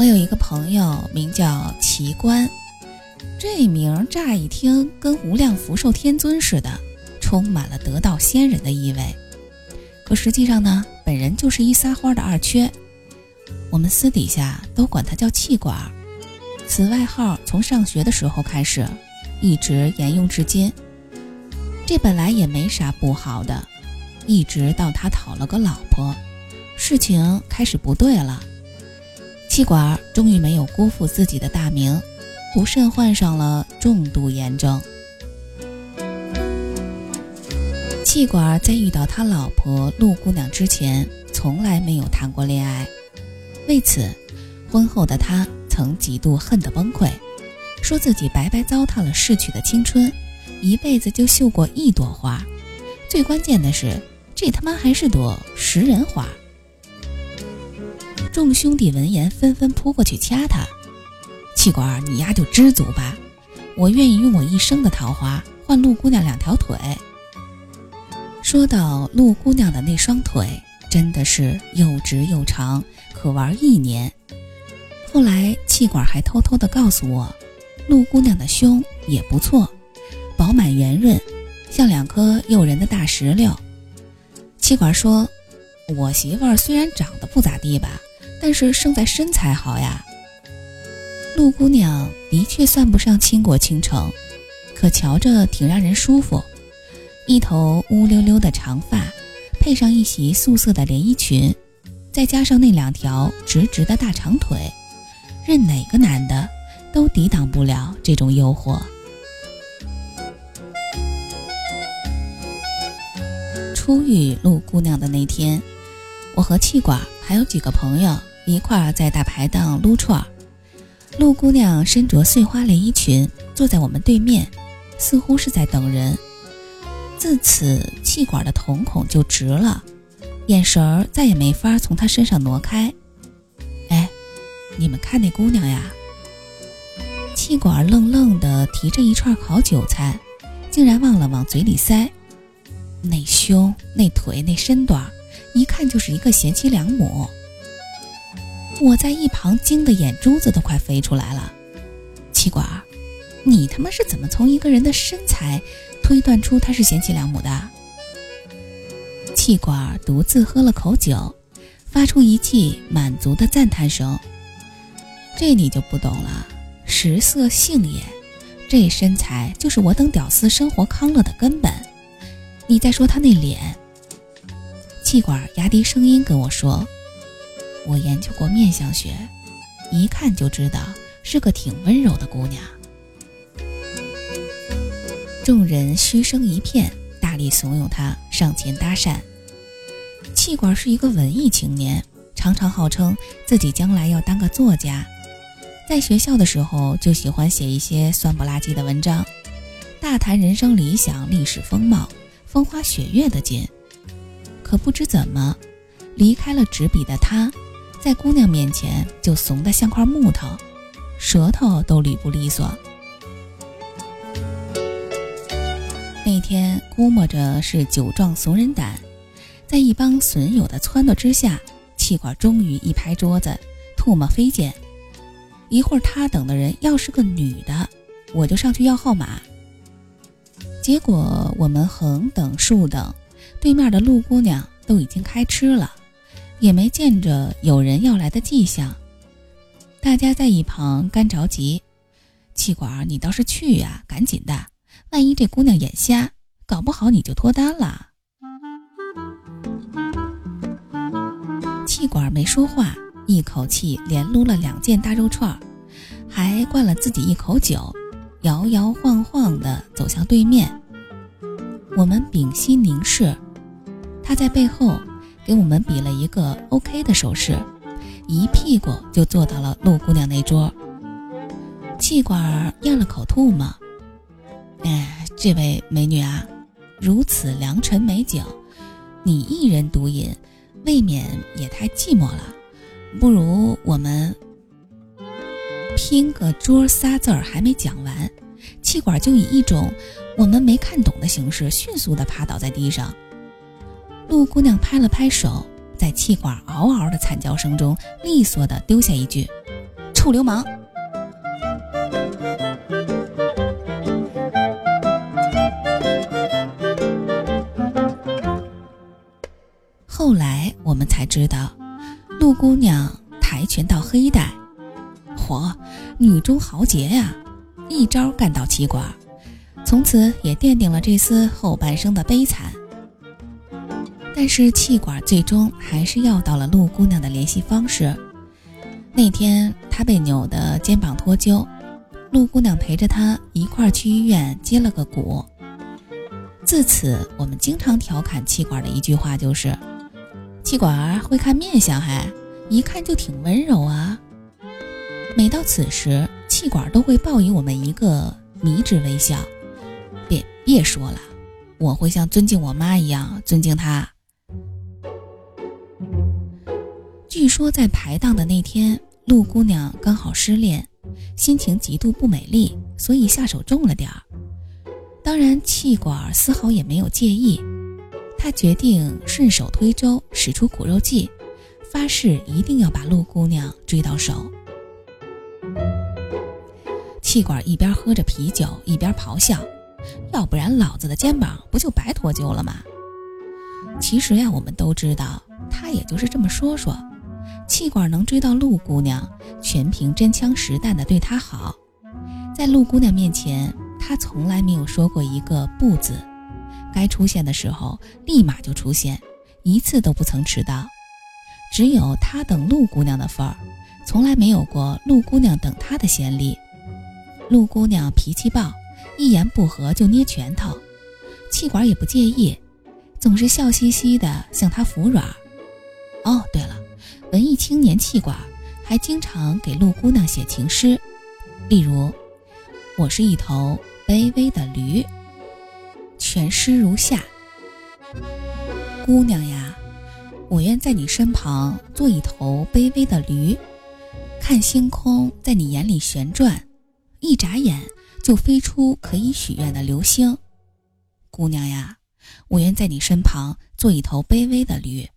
我有一个朋友名叫奇观，这名乍一听跟无量福寿天尊似的，充满了得道仙人的意味。可实际上呢，本人就是一撒欢的二缺。我们私底下都管他叫气管，此外号从上学的时候开始，一直沿用至今。这本来也没啥不好的，一直到他讨了个老婆，事情开始不对了。气管终于没有辜负自己的大名，不慎患上了重度炎症。气管在遇到他老婆陆姑娘之前，从来没有谈过恋爱，为此，婚后的他曾几度恨得崩溃，说自己白白糟蹋了逝去的青春，一辈子就绣过一朵花，最关键的是，这他妈还是朵食人花。众兄弟闻言纷纷扑过去掐他，气管，你丫就知足吧，我愿意用我一生的桃花换陆姑娘两条腿。说到陆姑娘的那双腿，真的是又直又长，可玩一年。后来气管还偷偷的告诉我，陆姑娘的胸也不错，饱满圆润，像两颗诱人的大石榴。气管说：“我媳妇儿虽然长得不咋地吧。”但是胜在身材好呀。陆姑娘的确算不上倾国倾城，可瞧着挺让人舒服。一头乌溜溜的长发，配上一袭素色的连衣裙，再加上那两条直直的大长腿，任哪个男的都抵挡不了这种诱惑。初遇陆姑娘的那天，我和气管还有几个朋友。一块儿在大排档撸串儿，陆姑娘身着碎花连衣裙，坐在我们对面，似乎是在等人。自此，气管的瞳孔就直了，眼神儿再也没法从她身上挪开。哎，你们看那姑娘呀！气管愣愣地提着一串烤韭菜，竟然忘了往嘴里塞。那胸、那腿、那身段，一看就是一个贤妻良母。我在一旁惊得眼珠子都快飞出来了，气管，你他妈是怎么从一个人的身材推断出他是贤妻良母的？气管独自喝了口酒，发出一记满足的赞叹声。这你就不懂了，食色性也，这身材就是我等屌丝生活康乐的根本。你再说他那脸，气管压低声音跟我说。我研究过面相学，一看就知道是个挺温柔的姑娘。众人嘘声一片，大力怂恿她上前搭讪。气管是一个文艺青年，常常号称自己将来要当个作家。在学校的时候就喜欢写一些酸不拉几的文章，大谈人生理想、历史风貌、风花雪月的劲。可不知怎么，离开了纸笔的他。在姑娘面前就怂得像块木头，舌头都捋不利索。那天估摸着是酒壮怂人胆，在一帮损友的撺掇之下，气管终于一拍桌子，唾沫飞溅。一会儿他等的人要是个女的，我就上去要号码。结果我们横等竖等，对面的陆姑娘都已经开吃了。也没见着有人要来的迹象，大家在一旁干着急。气管，你倒是去呀，赶紧的！万一这姑娘眼瞎，搞不好你就脱单了。气管没说话，一口气连撸了两件大肉串，还灌了自己一口酒，摇摇晃晃地走向对面。我们屏息凝视，他在背后。给我们比了一个 OK 的手势，一屁股就坐到了陆姑娘那桌。气管咽了口唾沫，哎，这位美女啊，如此良辰美景，你一人独饮，未免也太寂寞了。不如我们拼个桌仨字儿还没讲完，气管就以一种我们没看懂的形式，迅速地趴倒在地上。陆姑娘拍了拍手，在气管嗷嗷的惨叫声中，利索地丢下一句：“臭流氓！后来我们才知道，陆姑娘跆拳道黑带，嚯，女中豪杰呀！一招干倒气管，从此也奠定了这厮后半生的悲惨。但是气管最终还是要到了陆姑娘的联系方式。那天她被扭的肩膀脱臼，陆姑娘陪着她一块儿去医院接了个骨。自此，我们经常调侃气管的一句话就是。气管儿会看面相，还一看就挺温柔啊。每到此时，气管都会报以我们一个迷之微笑。别别说了，我会像尊敬我妈一样尊敬她。据说在排档的那天，陆姑娘刚好失恋，心情极度不美丽，所以下手重了点儿。当然，气管丝毫也没有介意。他决定顺手推舟，使出苦肉计，发誓一定要把陆姑娘追到手。气管一边喝着啤酒，一边咆哮：“要不然老子的肩膀不就白脱臼了吗？”其实呀，我们都知道，他也就是这么说说。气管能追到陆姑娘，全凭真枪实弹的对她好。在陆姑娘面前，他从来没有说过一个不字。该出现的时候，立马就出现，一次都不曾迟到。只有他等陆姑娘的份儿，从来没有过陆姑娘等他的先例。陆姑娘脾气暴，一言不合就捏拳头，气管也不介意，总是笑嘻嘻的向他服软。哦，对了，文艺青年气管还经常给陆姑娘写情诗，例如：“我是一头卑微的驴。”全诗如下：姑娘呀，我愿在你身旁做一头卑微的驴，看星空在你眼里旋转，一眨眼就飞出可以许愿的流星。姑娘呀，我愿在你身旁做一头卑微的驴，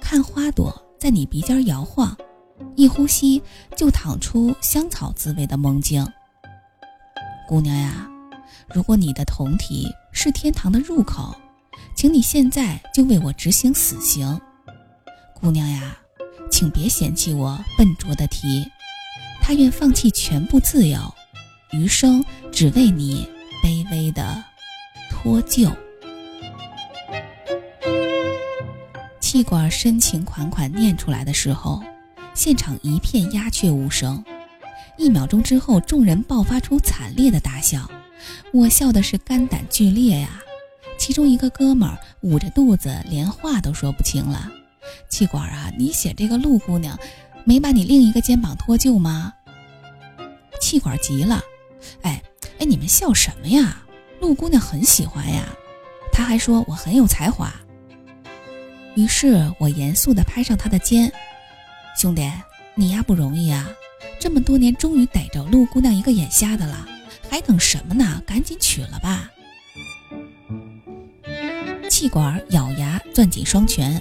看花朵在你鼻尖摇晃，一呼吸就淌出香草滋味的梦境。姑娘呀。如果你的酮体是天堂的入口，请你现在就为我执行死刑，姑娘呀，请别嫌弃我笨拙的题，他愿放弃全部自由，余生只为你卑微的脱臼。气管深情款款念出来的时候，现场一片鸦雀无声，一秒钟之后，众人爆发出惨烈的大笑。我笑的是肝胆俱裂呀，其中一个哥们儿捂着肚子，连话都说不清了。气管啊，你写这个陆姑娘，没把你另一个肩膀脱臼吗？气管急了，哎哎，你们笑什么呀？陆姑娘很喜欢呀，她还说我很有才华。于是我严肃地拍上他的肩，兄弟，你呀不容易啊，这么多年终于逮着陆姑娘一个眼瞎的了。还等什么呢？赶紧娶了吧！气管咬牙攥紧双拳，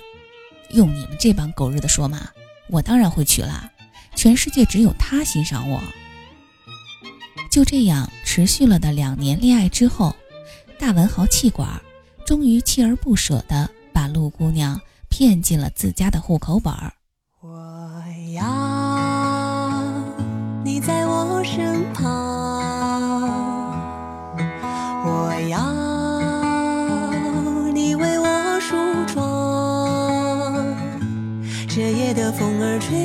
用你们这帮狗日的说嘛，我当然会娶了。全世界只有他欣赏我。就这样持续了的两年恋爱之后，大文豪气管终于锲而不舍的把陆姑娘骗进了自家的户口本儿。我要你在我身旁。我要。这夜的风儿吹，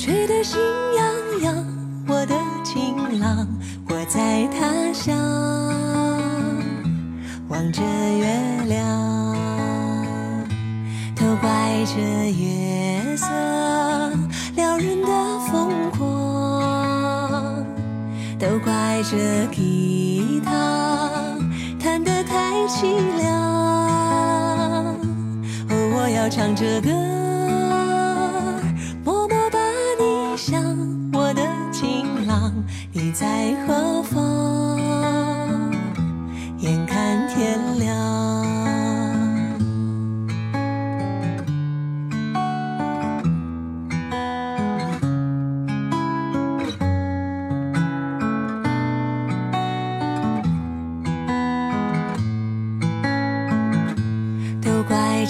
吹得心痒痒。我的情郎，我在他乡，望着月这月色撩人的疯狂，都怪这吉他弹得太凄凉。哦，我要唱着歌，默默把你想，我的情郎，你在何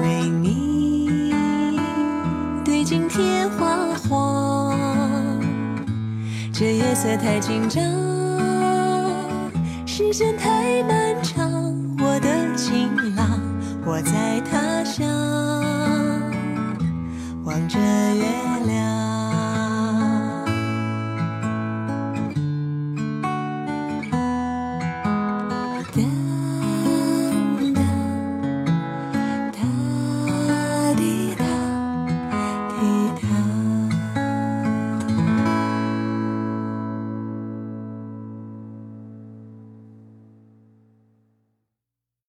为你对镜贴花黄，这夜色太紧张，时间太漫长。我的情郎，我在他乡，望着月。